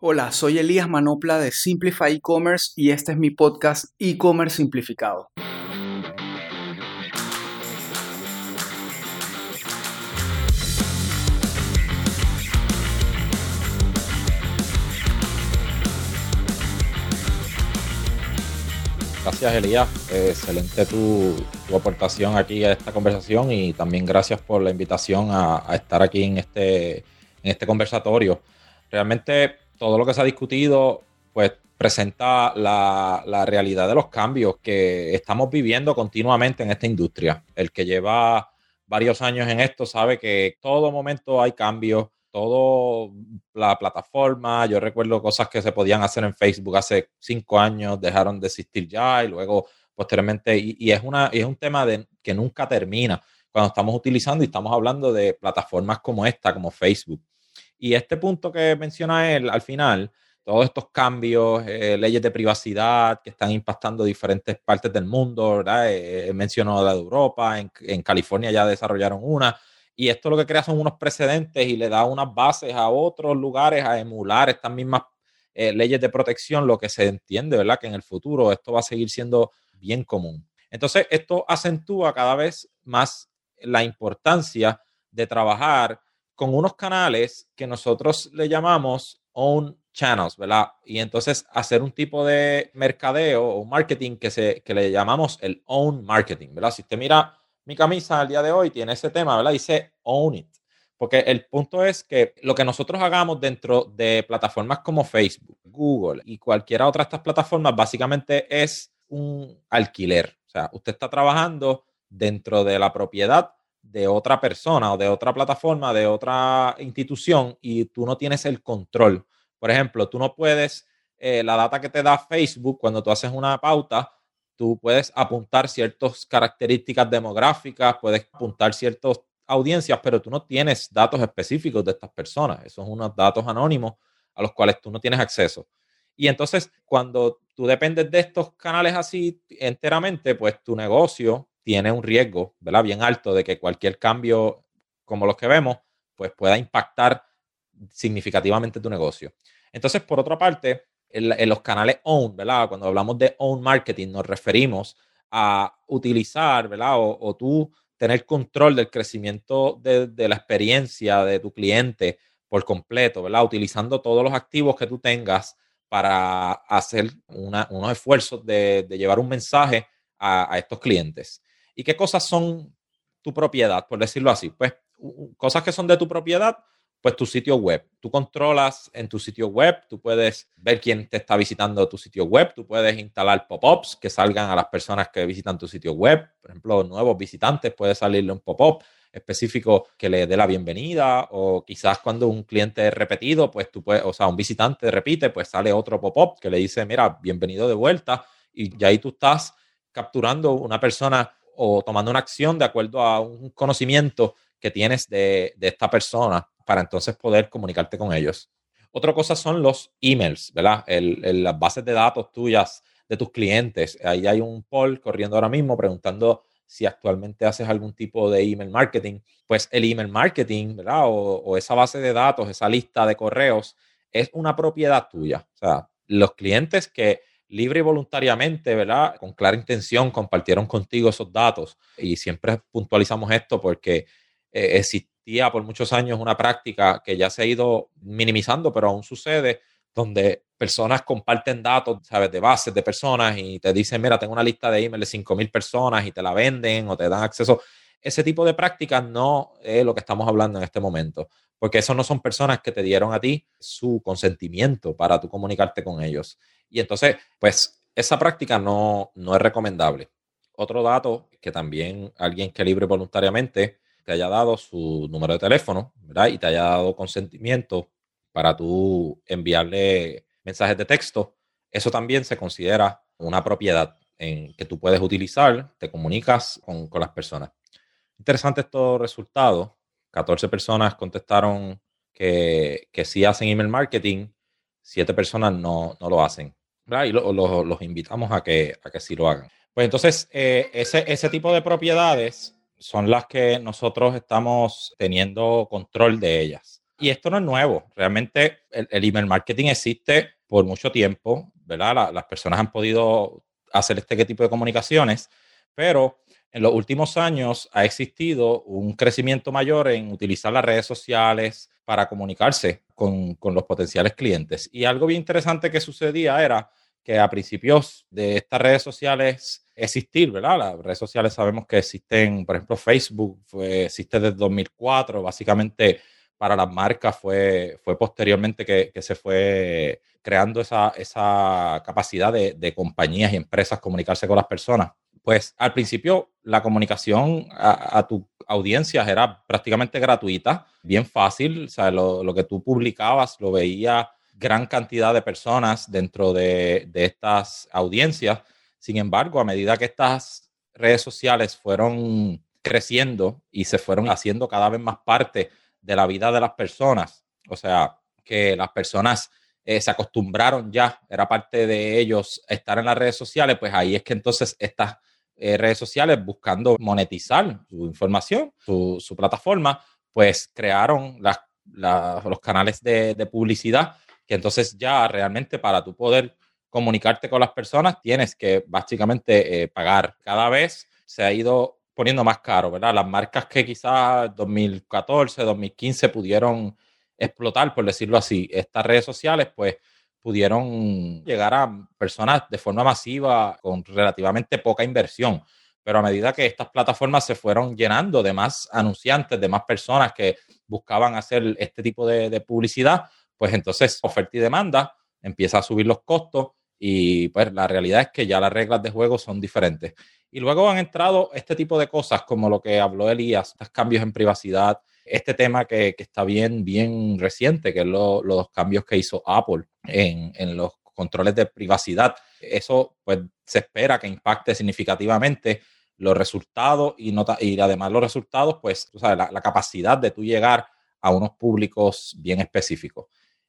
Hola, soy Elías Manopla de Simplify E-Commerce y este es mi podcast E-Commerce Simplificado. Gracias, Elías. excelente tu, aportación aquí a esta conversación y también gracias por la invitación a, estar aquí en este, en este conversatorio. Realmente todo lo que se ha discutido, pues presenta la, realidad de los cambios que estamos viviendo continuamente en esta industria. El que lleva varios años en esto sabe que todo momento hay cambios todo la plataforma. Yo recuerdo cosas que se podían hacer en Facebook hace cinco años, dejaron de existir ya y luego posteriormente, y, es, una, es un tema de, que nunca termina cuando estamos utilizando y estamos hablando de plataformas como esta, como Facebook. Y este punto que menciona él al final, todos estos cambios, eh, leyes de privacidad que están impactando diferentes partes del mundo, ¿verdad? Eh, mencionó la de Europa, en, en California ya desarrollaron una, y esto lo que crea son unos precedentes y le da unas bases a otros lugares a emular estas mismas eh, leyes de protección, lo que se entiende, ¿verdad? Que en el futuro esto va a seguir siendo bien común. Entonces, esto acentúa cada vez más la importancia de trabajar con unos canales que nosotros le llamamos own channels, ¿verdad? Y entonces hacer un tipo de mercadeo o marketing que, se, que le llamamos el own marketing, ¿verdad? Si usted mira mi camisa al día de hoy tiene ese tema, ¿verdad? Dice own it. Porque el punto es que lo que nosotros hagamos dentro de plataformas como Facebook, Google y cualquiera otra de estas plataformas, básicamente es un alquiler. O sea, usted está trabajando dentro de la propiedad de otra persona o de otra plataforma, de otra institución y tú no tienes el control. Por ejemplo, tú no puedes, eh, la data que te da Facebook cuando tú haces una pauta, tú puedes apuntar ciertas características demográficas, puedes apuntar ciertas audiencias, pero tú no tienes datos específicos de estas personas. Esos son unos datos anónimos a los cuales tú no tienes acceso. Y entonces, cuando tú dependes de estos canales así enteramente, pues tu negocio tiene un riesgo, ¿verdad? Bien alto de que cualquier cambio como los que vemos, pues pueda impactar significativamente tu negocio. Entonces, por otra parte, en, los canales own, ¿verdad? Cuando hablamos de own marketing, nos referimos a utilizar, ¿verdad? O, tú tener control del crecimiento de, la experiencia de tu cliente por completo, ¿verdad? Utilizando todos los activos que tú tengas para hacer unos esfuerzos de, llevar un mensaje a, a, estos clientes. ¿Y qué cosas son tu propiedad, por decirlo así? Pues cosas que son de tu propiedad, pues tu sitio web. Tú controlas en tu sitio web, tú puedes ver quién te está visitando tu sitio web, tú puedes instalar pop-ups que salgan a las personas que visitan tu sitio web. Por ejemplo, nuevos visitantes, puede salirle un pop-up específico que le dé la bienvenida o quizás cuando un cliente es repetido, pues tú puedes, o sea, un visitante repite, pues sale otro pop-up que le dice, mira, bienvenido de vuelta y ya ahí tú estás capturando una persona o tomando una acción de acuerdo a un conocimiento que tienes de, de esta persona para entonces poder comunicarte con ellos. Otra cosa son los emails, ¿verdad? las bases de datos tuyas de tus clientes. Ahí hay un poll corriendo ahora mismo preguntando si actualmente haces algún tipo de email marketing. Pues el email marketing, ¿verdad? O, esa base de datos, esa lista de correos, es una propiedad tuya. O sea, los clientes que libre y voluntariamente, ¿verdad? Con clara intención compartieron contigo esos datos. Y siempre puntualizamos esto porque eh, existe por muchos años una práctica que ya se ha ido minimizando, pero aún sucede, donde personas comparten datos, ¿sabes? De bases de personas y te dicen, mira, tengo una lista de email de 5.000 personas y te la venden o te dan acceso. Ese tipo de prácticas no es lo que estamos hablando en este momento, porque eso no son personas que te dieron a ti su consentimiento para tú comunicarte con ellos. Y entonces, pues, esa práctica no, no es recomendable. Otro dato que también alguien que libre voluntariamente te haya dado su número de teléfono, ¿verdad? Y te haya dado consentimiento para tú enviarle mensajes de texto, eso también se considera una propiedad en que tú puedes utilizar, te comunicas con, las personas. Interesante estos resultados. 14 personas contestaron que, que sí hacen email marketing, 7 personas no, lo hacen. ¿Verdad? Y los invitamos a que, a que sí lo hagan. Pues entonces, eh, ese, ese tipo de propiedades son las que nosotros estamos teniendo control de ellas. Y esto no es nuevo. Realmente el, email marketing existe por mucho tiempo, ¿verdad? las personas han podido hacer este tipo de comunicaciones, pero en los últimos años ha existido un crecimiento mayor en utilizar las redes sociales para comunicarse con, con los potenciales clientes. Y algo bien interesante que sucedía era que a principios de estas redes sociales existir, ¿verdad? Las redes sociales sabemos que existen, por ejemplo, Facebook fue, existe desde 2004, básicamente para las marcas fue, fue posteriormente que, que se fue creando esa, esa capacidad de, de, compañías y empresas comunicarse con las personas. Pues al principio la comunicación a, tu audiencias era prácticamente gratuita, bien fácil, o sea, lo, lo que tú publicabas lo veía gran cantidad de personas dentro de, de estas audiencias. Sin embargo, a medida que estas redes sociales fueron creciendo y se fueron haciendo cada vez más parte de la vida de las personas, o sea, que las personas eh, se acostumbraron ya, era parte de ellos estar en las redes sociales, pues ahí es que entonces estas eh, redes sociales buscando monetizar su información, su, su plataforma, pues crearon las, los canales de, de publicidad que entonces ya realmente para tu poder comunicarte con las personas tienes que básicamente eh, pagar. Cada vez se ha ido poniendo más caro, ¿verdad? Las marcas que quizás 2014, 2015 pudieron explotar, por decirlo así, estas redes sociales, pues pudieron llegar a personas de forma masiva con relativamente poca inversión. Pero a medida que estas plataformas se fueron llenando de más anunciantes, de más personas que buscaban hacer este tipo de publicidad, pues entonces oferta y demanda empieza a subir los costos y pues la realidad es que ya las reglas de juego son diferentes. Y luego han entrado este tipo de cosas como lo que habló Elías, estos cambios en privacidad, este tema que, que está bien, bien reciente, que es lo, los cambios que hizo Apple en, en, los controles de privacidad. Eso pues se espera que impacte significativamente los resultados y, nota, y además los resultados, pues la, la capacidad de tú llegar a unos públicos bien específicos.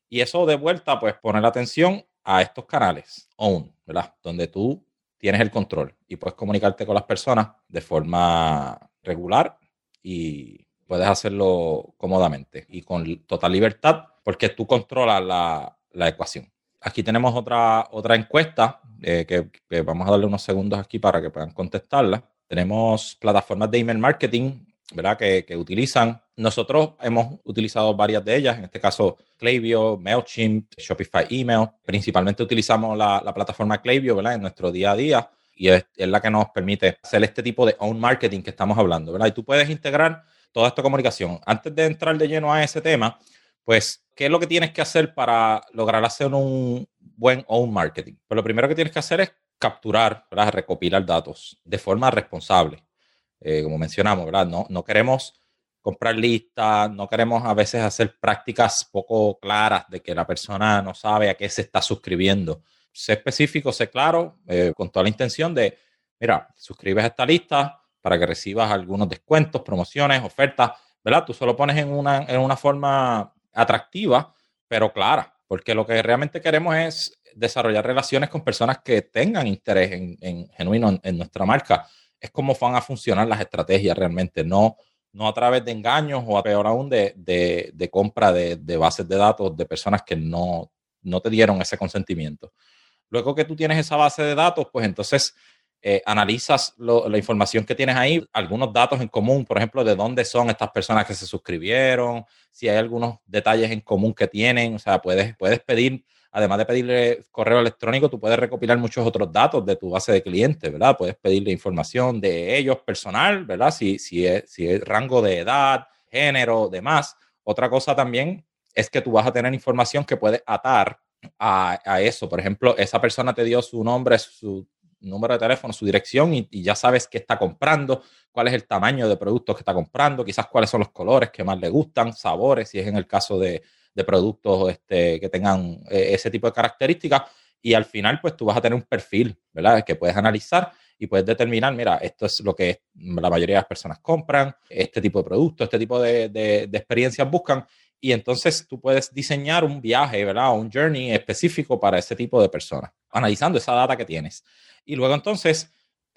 Y eso de vuelta, pues poner atención a estos canales OWN, ¿verdad? Donde tú tienes el control y puedes comunicarte con las personas de forma regular y puedes hacerlo cómodamente y con total libertad porque tú controlas la, la ecuación. Aquí tenemos otra, otra encuesta eh, que, que, vamos a darle unos segundos aquí para que puedan contestarla. Tenemos plataformas de email marketing ¿verdad? Que, que, utilizan. Nosotros hemos utilizado varias de ellas, en este caso Klaviyo, MailChimp, Shopify Email. Principalmente utilizamos la, la plataforma Klaviyo ¿verdad? en nuestro día a día y es, es, la que nos permite hacer este tipo de own marketing que estamos hablando. ¿verdad? Y tú puedes integrar toda esta comunicación. Antes de entrar de lleno a ese tema, pues, ¿qué es lo que tienes que hacer para lograr hacer un buen own marketing? Pues lo primero que tienes que hacer es capturar, ¿verdad? recopilar datos de forma responsable eh, como mencionamos, ¿verdad? No, no queremos comprar listas, no queremos a veces hacer prácticas poco claras de que la persona no sabe a qué se está suscribiendo. Sé específico, sé claro, eh, con toda la intención de, mira, suscribes a esta lista para que recibas algunos descuentos, promociones, ofertas, ¿verdad? Tú solo pones en una, en una forma atractiva, pero clara, porque lo que realmente queremos es desarrollar relaciones con personas que tengan interés en, en genuino en, en nuestra marca es cómo van a funcionar las estrategias realmente, no, no a través de engaños o a peor aún de, de, de compra de, de, bases de datos de personas que no, no te dieron ese consentimiento. Luego que tú tienes esa base de datos, pues entonces eh, analizas lo, la información que tienes ahí, algunos datos en común, por ejemplo, de dónde son estas personas que se suscribieron, si hay algunos detalles en común que tienen, o sea, puedes, puedes pedir además de pedirle correo electrónico, tú puedes recopilar muchos otros datos de tu base de clientes, ¿verdad? Puedes pedirle información de ellos personal, ¿verdad? Si, si, es, si es rango de edad, género, demás. Otra cosa también es que tú vas a tener información que puedes atar a, a eso. Por ejemplo, esa persona te dio su nombre, su número de teléfono, su dirección y, y, ya sabes qué está comprando, cuál es el tamaño de productos que está comprando, quizás cuáles son los colores que más le gustan, sabores, si es en el caso de, de productos este, que tengan eh, ese tipo de características. Y al final, pues tú vas a tener un perfil, ¿verdad? Que puedes analizar y puedes determinar, mira, esto es lo que la mayoría de las personas compran, este tipo de productos, este tipo de, de, de experiencias buscan. Y entonces tú puedes diseñar un viaje, ¿verdad? Un journey específico para ese tipo de personas, analizando esa data que tienes. Y luego entonces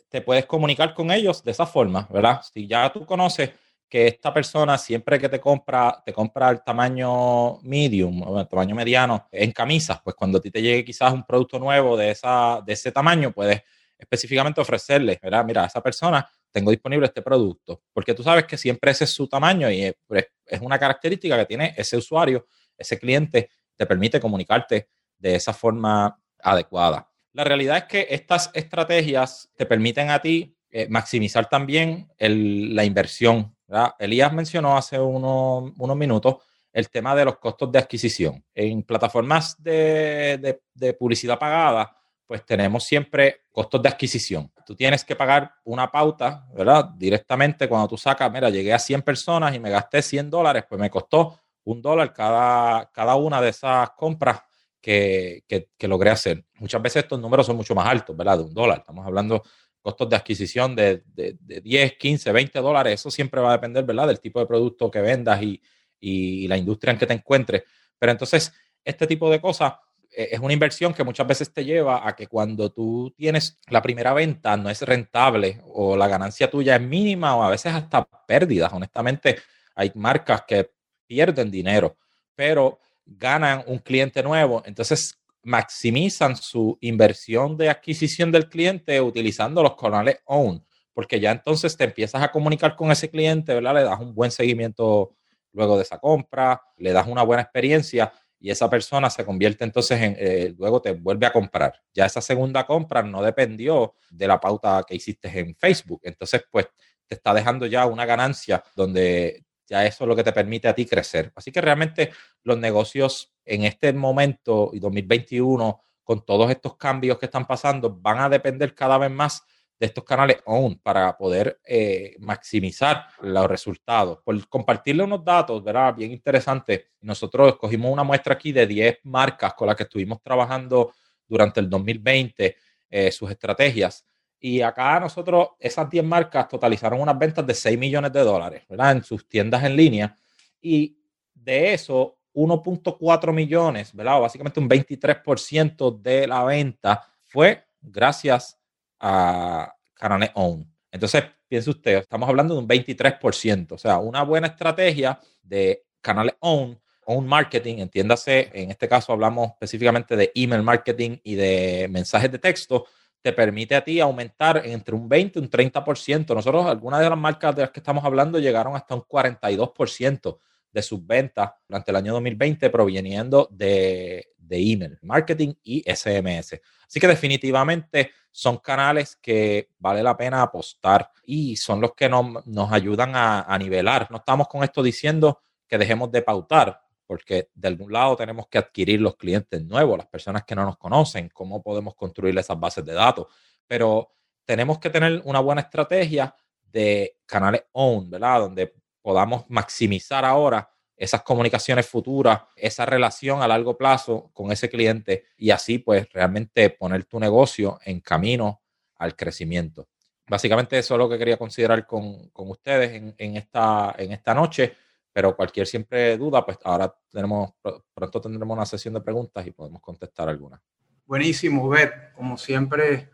te puedes comunicar con ellos de esa forma, ¿verdad? Si ya tú conoces que esta persona siempre que te compra, te compra el tamaño medium o el tamaño mediano en camisas, pues cuando a ti te llegue quizás un producto nuevo de, esa, de ese tamaño, puedes específicamente ofrecerle, ¿verdad? Mira, a esa persona tengo disponible este producto, porque tú sabes que siempre ese es su tamaño y es, pues, es una característica que tiene ese usuario, ese cliente, te permite comunicarte de esa forma adecuada. La realidad es que estas estrategias te permiten a ti eh, maximizar también la inversión. Elías mencionó hace unos, minutos el tema de los costos de adquisición. En plataformas de, publicidad pagada, pues tenemos siempre costos de adquisición. Tú tienes que pagar una pauta, ¿verdad? Directamente cuando tú sacas, mira, llegué a 100 personas y me gasté 100 dólares, pues me costó un dólar cada, cada una de esas compras que, que, logré hacer. Muchas veces estos números son mucho más altos, ¿verdad? De un dólar. Estamos hablando costos de adquisición de, de, 10, 15, 20 dólares, eso siempre va a depender, ¿verdad? Del tipo de producto que vendas y, y la industria en que te encuentres. Pero entonces, este tipo de cosas eh, es una inversión que muchas veces te lleva a que cuando tú tienes la primera venta no es rentable o la ganancia tuya es mínima o a veces hasta pérdidas. Honestamente, hay marcas que pierden dinero, pero ganan un cliente nuevo. Entonces, maximizan su inversión de adquisición del cliente utilizando los canales own, porque ya entonces te empiezas a comunicar con ese cliente, ¿verdad? Le das un buen seguimiento luego de esa compra, le das una buena experiencia y esa persona se convierte entonces en, eh, luego te vuelve a comprar. Ya esa segunda compra no dependió de la pauta que hiciste en Facebook. Entonces, pues te está dejando ya una ganancia donde ya eso es lo que te permite a ti crecer. Así que realmente los negocios en este momento y 2021, con todos estos cambios que están pasando, van a depender cada vez más de estos canales OWN para poder eh, maximizar los resultados. Por compartirle unos datos, ¿verdad? Bien interesante. Nosotros escogimos una muestra aquí de 10 marcas con las que estuvimos trabajando durante el 2020, eh, sus estrategias. Y acá nosotros, esas 10 marcas totalizaron unas ventas de 6 millones de dólares, ¿verdad? En sus tiendas en línea. Y de eso, 1.4 millones, ¿verdad? básicamente un 23% de la venta fue gracias a canales own. Entonces, piense usted, estamos hablando de un 23%, o sea, una buena estrategia de canales own, own marketing, entiéndase, en este caso hablamos específicamente de email marketing y de mensajes de texto, te permite a ti aumentar entre un 20 y un 30%. Nosotros, algunas de las marcas de las que estamos hablando llegaron hasta un 42% de sus ventas durante el año 2020 proveniendo de, email, marketing y SMS. Así que definitivamente son canales que vale la pena apostar y son los que nos, ayudan a, a nivelar. No estamos con esto diciendo que dejemos de pautar, porque de algún lado tenemos que adquirir los clientes nuevos, las personas que no nos conocen, cómo podemos construir esas bases de datos. Pero tenemos que tener una buena estrategia de canales own, ¿verdad? Donde podamos maximizar ahora esas comunicaciones futuras, esa relación a largo plazo con ese cliente y así pues realmente poner tu negocio en camino al crecimiento. Básicamente eso es lo que quería considerar con, ustedes en, en, esta, en esta noche pero cualquier siempre duda, pues ahora tenemos, pronto tendremos una sesión de preguntas y podemos contestar algunas. Buenísimo, Beth, como siempre,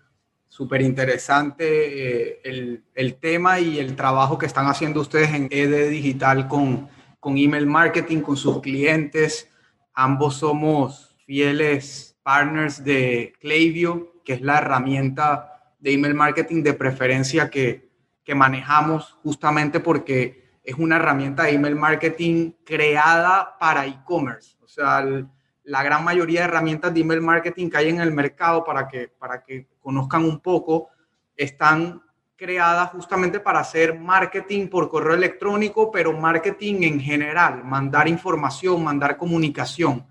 súper interesante eh, el, el, tema y el trabajo que están haciendo ustedes en ED Digital con, con email marketing, con sus clientes. Ambos somos fieles partners de Klaviyo, que es la herramienta de email marketing de preferencia que, que manejamos justamente porque es una herramienta de email marketing creada para e-commerce. O sea, la gran mayoría de herramientas de email marketing que hay en el mercado para que, para que conozcan un poco están creadas justamente para hacer marketing por correo electrónico, pero marketing en general, mandar información, mandar comunicación.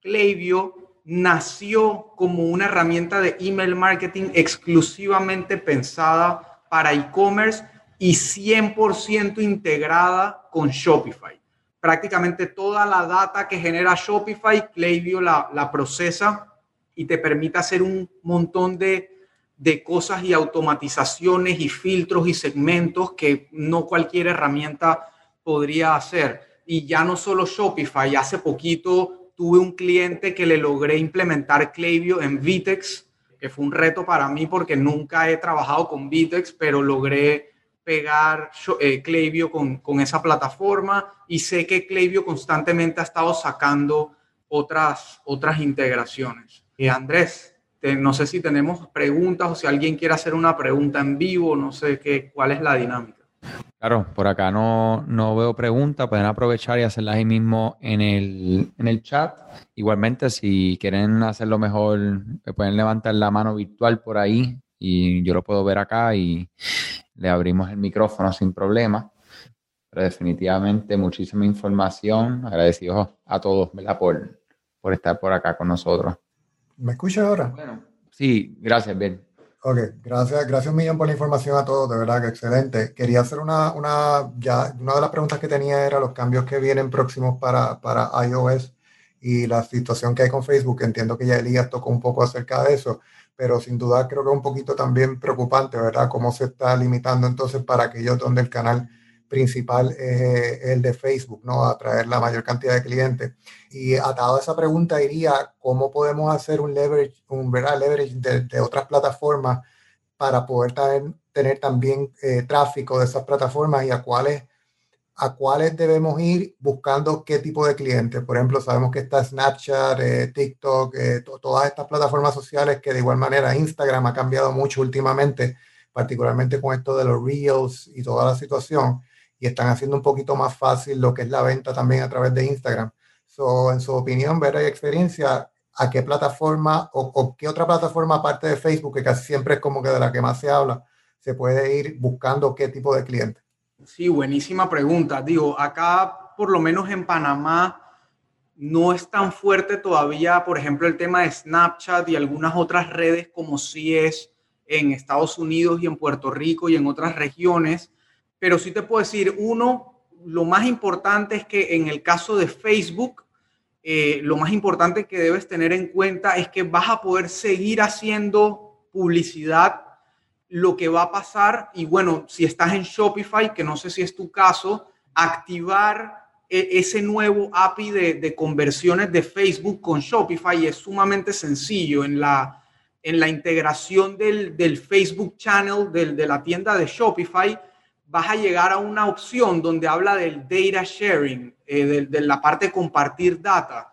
Klaviyo nació como una herramienta de email marketing exclusivamente pensada para e-commerce y 100% integrada con Shopify. Prácticamente toda la data que genera Shopify, Klaviyo la, procesa y te permite hacer un montón de, de cosas y automatizaciones y filtros y segmentos que no cualquier herramienta podría hacer. Y ya no solo Shopify, hace poquito tuve un cliente que le logré implementar Klaviyo en Vitex, que fue un reto para mí porque nunca he trabajado con Vitex, pero logré pegar eh, con, con, esa plataforma y sé que Klaviyo constantemente ha estado sacando otras, otras integraciones. Y Andrés, no sé si tenemos preguntas o si alguien quiere hacer una pregunta en vivo, no sé qué, cuál es la dinámica. Claro, por acá no, no veo preguntas, pueden aprovechar y hacerlas ahí mismo en el, en el chat. Igualmente, si quieren hacerlo mejor, pueden levantar la mano virtual por ahí y yo lo puedo ver acá y le abrimos el micrófono sin problema. Pero definitivamente muchísima información. Agradecidos a todos ¿verdad? Por, por estar por acá con nosotros. ¿Me escucha ahora? Bueno, sí, gracias, bien. Ok, gracias, gracias un millón por la información a todos, de verdad que excelente. Quería hacer una, una, ya, una de las preguntas que tenía era los cambios que vienen próximos para, para iOS y la situación que hay con Facebook. Entiendo que ya Elías tocó un poco acerca de eso pero sin duda creo que es un poquito también preocupante, ¿verdad? Cómo se está limitando entonces para aquellos donde el canal principal es el de Facebook, ¿no? Atraer la mayor cantidad de clientes. Y atado a esa pregunta iría, ¿cómo podemos hacer un leverage, un ¿verdad? leverage de, otras plataformas para poder tener, también eh, tráfico de esas plataformas y a cuáles a cuáles debemos ir buscando qué tipo de clientes. Por ejemplo, sabemos que está Snapchat, eh, TikTok, eh, todas estas plataformas sociales que de igual manera Instagram ha cambiado mucho últimamente, particularmente con esto de los Reels y toda la situación, y están haciendo un poquito más fácil lo que es la venta también a través de Instagram. So, en su opinión, ver y experiencia, ¿a qué plataforma o, o qué otra plataforma aparte de Facebook, que casi siempre es como que de la que más se habla, se puede ir buscando qué tipo de clientes? Sí, buenísima pregunta. Digo, acá, por lo menos en Panamá, no es tan fuerte todavía, por ejemplo, el tema de Snapchat y algunas otras redes como si es en Estados Unidos y en Puerto Rico y en otras regiones. Pero sí te puedo decir, uno, lo más importante es que en el caso de Facebook, eh, lo más importante que debes tener en cuenta es que vas a poder seguir haciendo publicidad lo que va a pasar, y bueno, si estás en Shopify, que no sé si es tu caso, activar e, ese nuevo API de, conversiones de Facebook con Shopify es sumamente sencillo. En la, en la integración del, Facebook Channel de la tienda de Shopify, vas a llegar a una opción donde habla del data sharing, eh, de, la parte compartir data.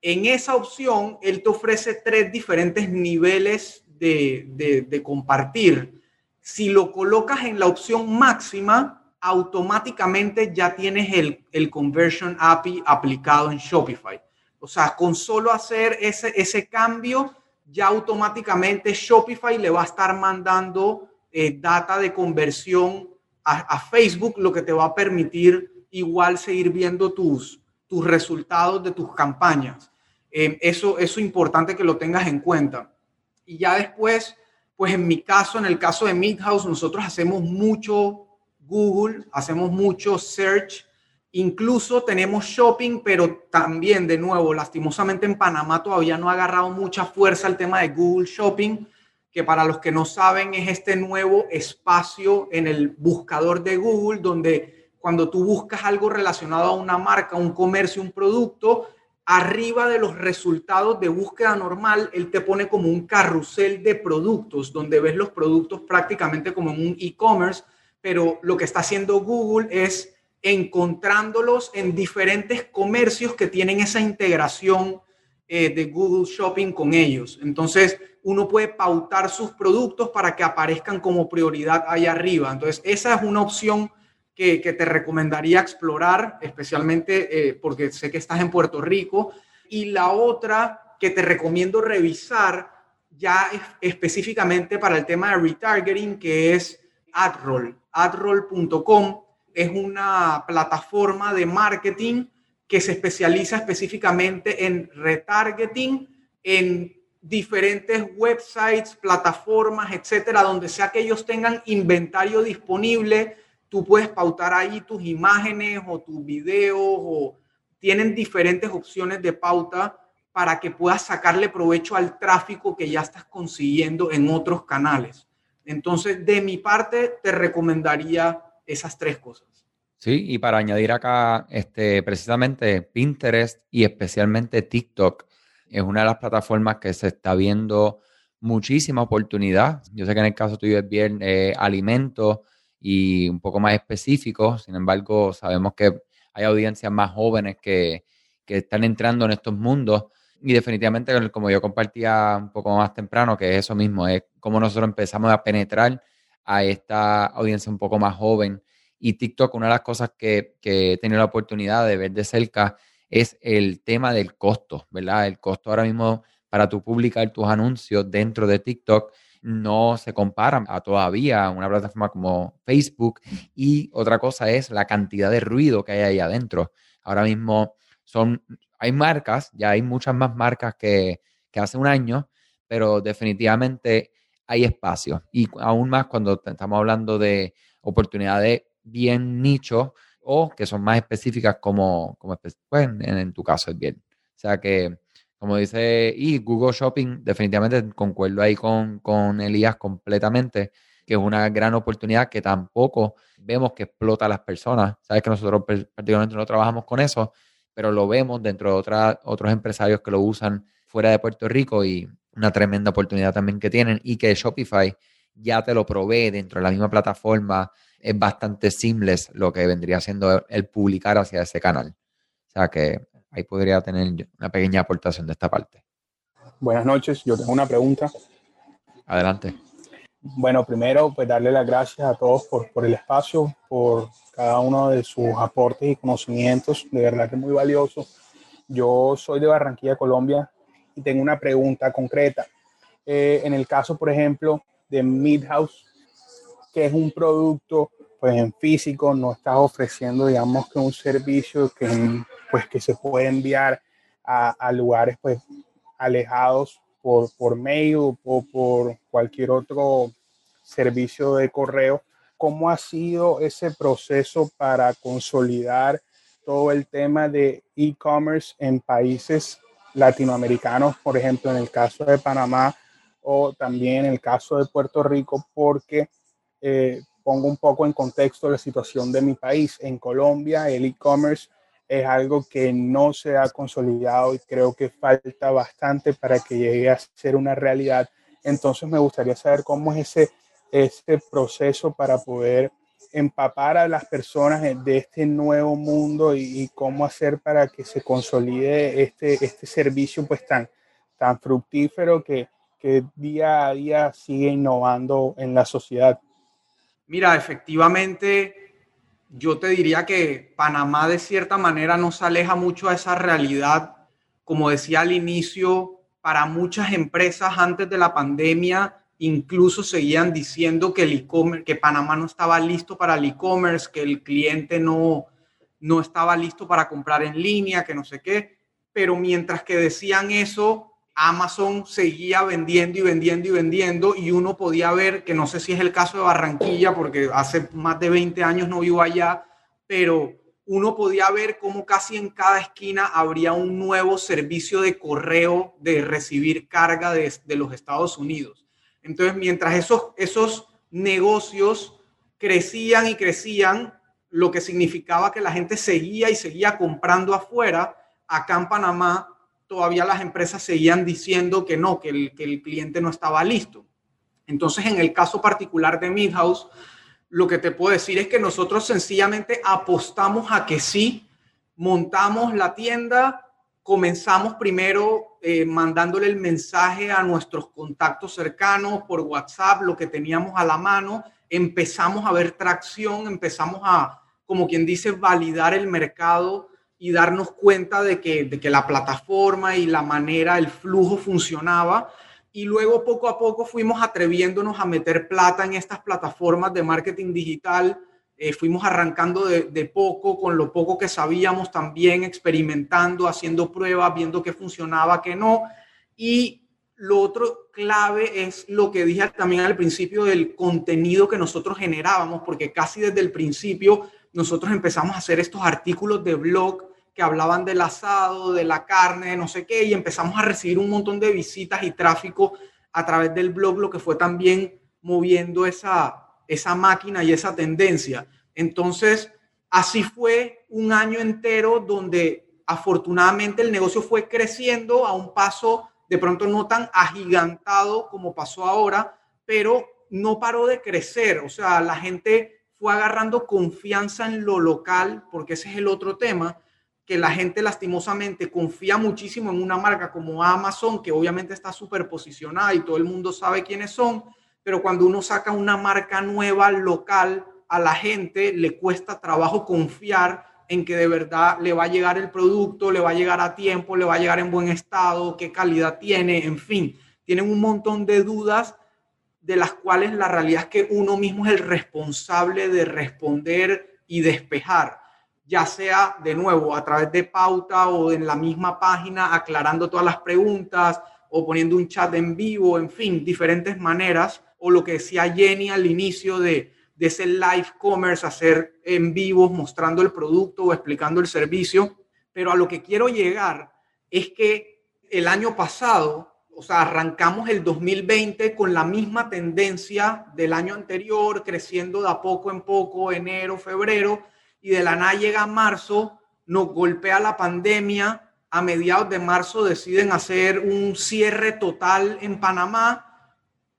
En esa opción, él te ofrece tres diferentes niveles de, compartir si lo colocas en la opción máxima, automáticamente ya tienes el, el Conversion API aplicado en Shopify. O sea, con solo hacer ese, ese cambio, ya automáticamente Shopify le va a estar mandando eh, data de conversión a, Facebook, lo que te va a permitir igual seguir viendo tus, tus resultados de tus campañas. Eh, eso es importante que lo tengas en cuenta. Y ya después pues en mi caso, en el caso de Midhouse, nosotros hacemos mucho Google, hacemos mucho search, incluso tenemos shopping, pero también, de nuevo, lastimosamente en Panamá todavía no ha agarrado mucha fuerza el tema de Google Shopping, que para los que no saben es este nuevo espacio en el buscador de Google, donde cuando tú buscas algo relacionado a una marca, un comercio, un producto, arriba de los resultados de búsqueda normal, él te pone como un carrusel de productos, donde ves los productos prácticamente como en un e-commerce, pero lo que está haciendo Google es encontrándolos en diferentes comercios que tienen esa integración eh, de Google Shopping con ellos. Entonces, uno puede pautar sus productos para que aparezcan como prioridad ahí arriba. Entonces, esa es una opción que, te recomendaría explorar, especialmente eh, porque sé que estás en Puerto Rico. Y la otra que te recomiendo revisar ya específicamente para el tema de retargeting, que es AdRoll. AdRoll.com es una plataforma de marketing que se especializa específicamente en retargeting en diferentes websites, plataformas, etcétera, donde sea que ellos tengan inventario disponible tú puedes pautar ahí tus imágenes o tus videos o tienen diferentes opciones de pauta para que puedas sacarle provecho al tráfico que ya estás consiguiendo en otros canales. Entonces, de mi parte, te recomendaría esas tres cosas. Sí, y para añadir acá, este, precisamente Pinterest y especialmente TikTok es una de las plataformas que se está viendo muchísima oportunidad. Yo sé que en el caso tuyo es bien eh, alimentos y un poco más específicos. Sin embargo, sabemos que hay audiencias más jóvenes que, que están entrando en estos mundos. Y definitivamente, como yo compartía un poco más temprano, que es eso mismo, es como nosotros empezamos a penetrar a esta audiencia un poco más joven. Y TikTok, una de las cosas que, que he tenido la oportunidad de ver de cerca es el tema del costo, ¿verdad? El costo ahora mismo para tú publicar tus anuncios dentro de TikTok no se comparan a todavía una plataforma como Facebook. Y otra cosa es la cantidad de ruido que hay ahí adentro. Ahora mismo son, hay marcas, ya hay muchas más marcas que, que hace un año, pero definitivamente hay espacio. Y aún más cuando estamos hablando de oportunidades bien nicho o que son más específicas como, como pues, en, en, tu caso es bien. O sea que como dice, y Google Shopping, definitivamente concuerdo ahí con, con Elías completamente, que es una gran oportunidad que tampoco vemos que explota a las personas. Sabes que nosotros prácticamente no trabajamos con eso, pero lo vemos dentro de otra, otros empresarios que lo usan fuera de Puerto Rico y una tremenda oportunidad también que tienen y que Shopify ya te lo provee dentro de la misma plataforma. Es bastante seamless lo que vendría siendo el publicar hacia ese canal. O sea que ahí podría tener una pequeña aportación de esta parte. Buenas noches, yo tengo una pregunta. Adelante. Bueno, primero, pues darle las gracias a todos por, por el espacio, por cada uno de sus aportes y conocimientos, de verdad que es muy valioso. Yo soy de Barranquilla, Colombia, y tengo una pregunta concreta. Eh, en el caso, por ejemplo, de Midhouse, que es un producto pues en físico, no estás ofreciendo, digamos, que un servicio que pues que se puede enviar a, lugares pues alejados por, por mail o por cualquier otro servicio de correo. ¿Cómo ha sido ese proceso para consolidar todo el tema de e-commerce en países latinoamericanos, por ejemplo, en el caso de Panamá o también en el caso de Puerto Rico, porque eh, pongo un poco en contexto la situación de mi país. En Colombia, el e-commerce es algo que no se ha consolidado y creo que falta bastante para que llegue a ser una realidad. Entonces me gustaría saber cómo es ese, ese proceso para poder empapar a las personas de este nuevo mundo y, cómo hacer para que se consolide este, este servicio pues tan, tan fructífero que, que día a día sigue innovando en la sociedad. Mira, efectivamente, yo te diría que Panamá de cierta manera no se aleja mucho a esa realidad. Como decía al inicio, para muchas empresas antes de la pandemia incluso seguían diciendo que el e que Panamá no estaba listo para el e-commerce, que el cliente no, no estaba listo para comprar en línea, que no sé qué. Pero mientras que decían eso, Amazon seguía vendiendo y vendiendo y vendiendo y uno podía ver, que no sé si es el caso de Barranquilla, porque hace más de 20 años no vivo allá, pero uno podía ver cómo casi en cada esquina habría un nuevo servicio de correo de recibir carga de, los Estados Unidos. Entonces, mientras esos, esos negocios crecían y crecían, lo que significaba que la gente seguía y seguía comprando afuera, acá en Panamá todavía las empresas seguían diciendo que no, que el, que el cliente no estaba listo. Entonces, en el caso particular de Midhouse, lo que te puedo decir es que nosotros sencillamente apostamos a que sí, montamos la tienda, comenzamos primero eh, mandándole el mensaje a nuestros contactos cercanos por WhatsApp, lo que teníamos a la mano, empezamos a ver tracción, empezamos a, como quien dice, validar el mercado y darnos cuenta de que, de que la plataforma y la manera, el flujo funcionaba. Y luego poco a poco fuimos atreviéndonos a meter plata en estas plataformas de marketing digital. Eh, fuimos arrancando de, de, poco, con lo poco que sabíamos también, experimentando, haciendo pruebas, viendo qué funcionaba, qué no. Y lo otro clave es lo que dije también al principio del contenido que nosotros generábamos, porque casi desde el principio nosotros empezamos a hacer estos artículos de blog que hablaban del asado, de la carne, no sé qué, y empezamos a recibir un montón de visitas y tráfico a través del blog, lo que fue también moviendo esa, esa máquina y esa tendencia. Entonces, así fue un año entero donde afortunadamente el negocio fue creciendo a un paso de pronto no tan agigantado como pasó ahora, pero no paró de crecer. O sea, la gente fue agarrando confianza en lo local, porque ese es el otro tema, que la gente lastimosamente confía muchísimo en una marca como Amazon, que obviamente está súper posicionada y todo el mundo sabe quiénes son, pero cuando uno saca una marca nueva local, a la gente le cuesta trabajo confiar en que de verdad le va a llegar el producto, le va a llegar a tiempo, le va a llegar en buen estado, qué calidad tiene, en fin, tienen un montón de dudas de las cuales la realidad es que uno mismo es el responsable de responder y despejar, ya sea de nuevo a través de pauta o en la misma página aclarando todas las preguntas o poniendo un chat en vivo, en fin, diferentes maneras, o lo que decía Jenny al inicio de, de ese live commerce, hacer en vivo mostrando el producto o explicando el servicio, pero a lo que quiero llegar es que el año pasado o sea, arrancamos el 2020 con la misma tendencia del año anterior, creciendo de a poco en poco, enero, febrero, y de la nada llega marzo, nos golpea la pandemia, a mediados de marzo deciden hacer un cierre total en Panamá,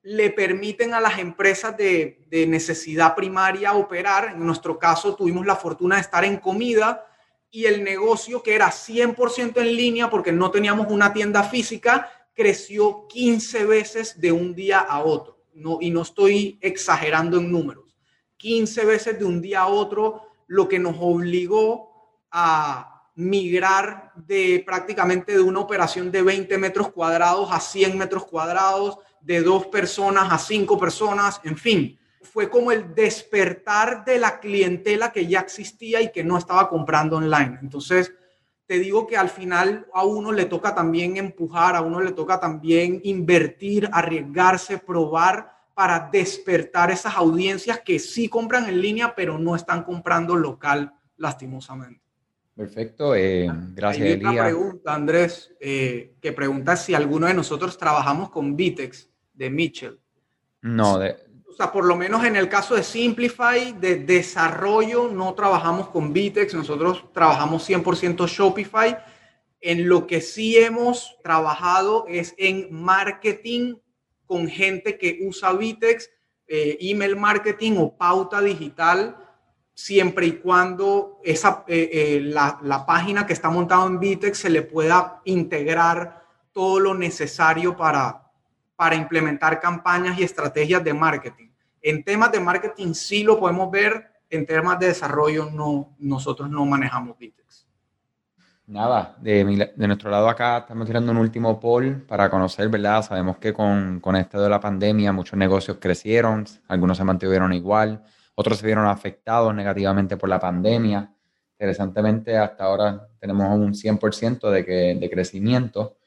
le permiten a las empresas de, de necesidad primaria operar, en nuestro caso tuvimos la fortuna de estar en comida, y el negocio que era 100% en línea porque no teníamos una tienda física, creció 15 veces de un día a otro. No, y no estoy exagerando en números. 15 veces de un día a otro, lo que nos obligó a migrar de prácticamente de una operación de 20 metros cuadrados a 100 metros cuadrados, de dos personas a cinco personas, en fin, fue como el despertar de la clientela que ya existía y que no estaba comprando online. Entonces, te digo que al final a uno le toca también empujar, a uno le toca también invertir, arriesgarse, probar para despertar esas audiencias que sí compran en línea, pero no están comprando local, lastimosamente. Perfecto, eh, gracias. Hay una pregunta, Andrés, eh, que pregunta si alguno de nosotros trabajamos con Vitex de Mitchell. No, de, sea, por lo menos en el caso de Simplify, de desarrollo, no trabajamos con Vitex, nosotros trabajamos 100% Shopify. En lo que sí hemos trabajado es en marketing con gente que usa Vitex, eh, email marketing o pauta digital, siempre y cuando esa, eh, eh, la, la página que está montada en Vitex se le pueda integrar todo lo necesario para, para implementar campañas y estrategias de marketing. En temas de marketing sí lo podemos ver, en temas de desarrollo no, nosotros no manejamos Vitex. Nada, de, nuestro lado acá estamos tirando un último poll para conocer, ¿verdad? Sabemos que con, con esto de la pandemia muchos negocios crecieron, algunos se mantuvieron igual, otros se vieron afectados negativamente por la pandemia. Interesantemente, hasta ahora tenemos un 100% de, que, de crecimiento,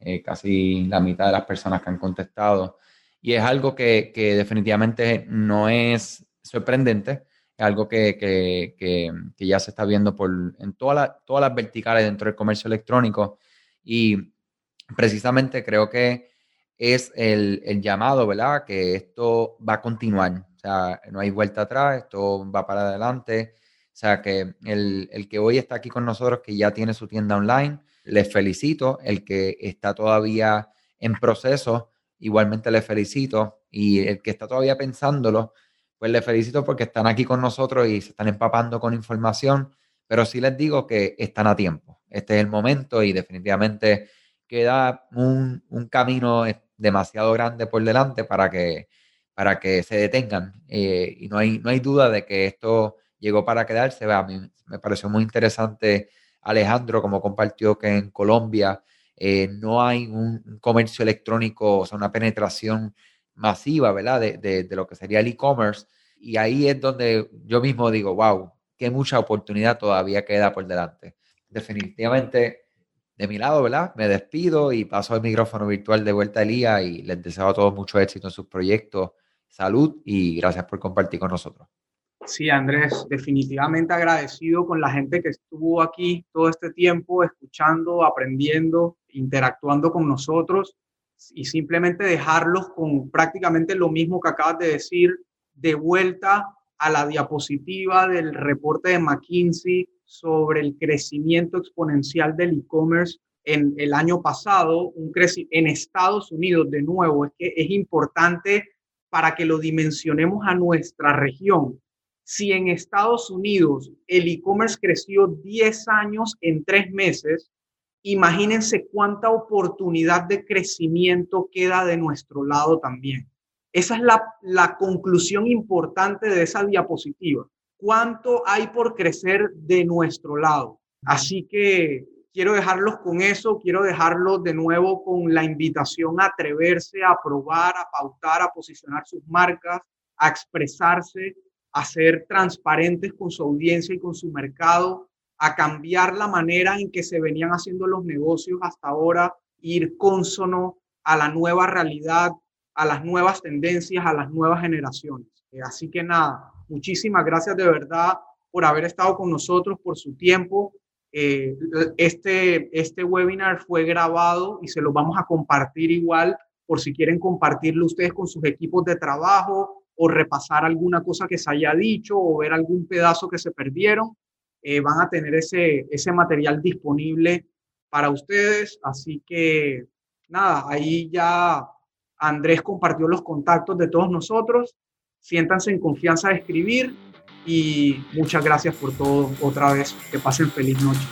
eh, casi la mitad de las personas que han contestado y es algo que, que definitivamente no es sorprendente, algo que, que, que, ya se está viendo por, en todas las verticales dentro del comercio electrónico y precisamente creo que es el, el, llamado, ¿verdad? Que esto va a continuar, o sea, no hay vuelta atrás, esto va para adelante, o sea, que el, el que hoy está aquí con nosotros, que ya tiene su tienda online, les felicito, el que está todavía en proceso, igualmente le felicito. Y el que está todavía pensándolo, pues le felicito porque están aquí con nosotros y se están empapando con información, pero sí les digo que están a tiempo. Este es el momento y definitivamente queda un, camino demasiado grande por delante para que, para que se detengan. Eh, y no hay, no hay duda de que esto llegó para quedarse. A me pareció muy interesante Alejandro, como compartió que en Colombia eh, no hay un, comercio electrónico, o sea, una penetración masiva, ¿verdad? De, de, lo que sería el e-commerce. Y ahí es donde yo mismo digo, wow, qué mucha oportunidad todavía queda por delante. Definitivamente, de mi lado, ¿verdad? Me despido y paso el micrófono virtual de vuelta a Elías y les deseo a todos mucho éxito en sus proyectos, salud y gracias por compartir con nosotros. Sí, Andrés, definitivamente agradecido con la gente que estuvo aquí todo este tiempo escuchando, aprendiendo, interactuando con nosotros y simplemente dejarlos con prácticamente lo mismo que acabas de decir, de vuelta a la diapositiva del reporte de McKinsey sobre el crecimiento exponencial del e-commerce en el año pasado, un en Estados Unidos, de nuevo, es que es importante para que lo dimensionemos a nuestra región. Si en Estados Unidos el e-commerce creció 10 años en tres meses, imagínense cuánta oportunidad de crecimiento queda de nuestro lado también. Esa es la, conclusión importante de esa diapositiva. ¿Cuánto hay por crecer de nuestro lado? Así que quiero dejarlos con eso, quiero dejarlos de nuevo con la invitación a atreverse a probar, a pautar, a posicionar sus marcas, a expresarse, a ser transparentes con su audiencia y con su mercado, a cambiar la manera en que se venían haciendo los negocios hasta ahora, ir consono a la nueva realidad, a las nuevas tendencias, a las nuevas generaciones. Eh, así que nada, muchísimas gracias de verdad por haber estado con nosotros, por su tiempo. Eh, este, este webinar fue grabado y se lo vamos a compartir igual por si quieren compartirlo ustedes con sus equipos de trabajo o repasar alguna cosa que se haya dicho o ver algún pedazo que se perdieron, eh, van a tener ese, ese material disponible para ustedes. Así que nada, ahí ya Andrés compartió los contactos de todos nosotros. Siéntanse en confianza de escribir y muchas gracias por todo otra vez. Que pasen feliz noche.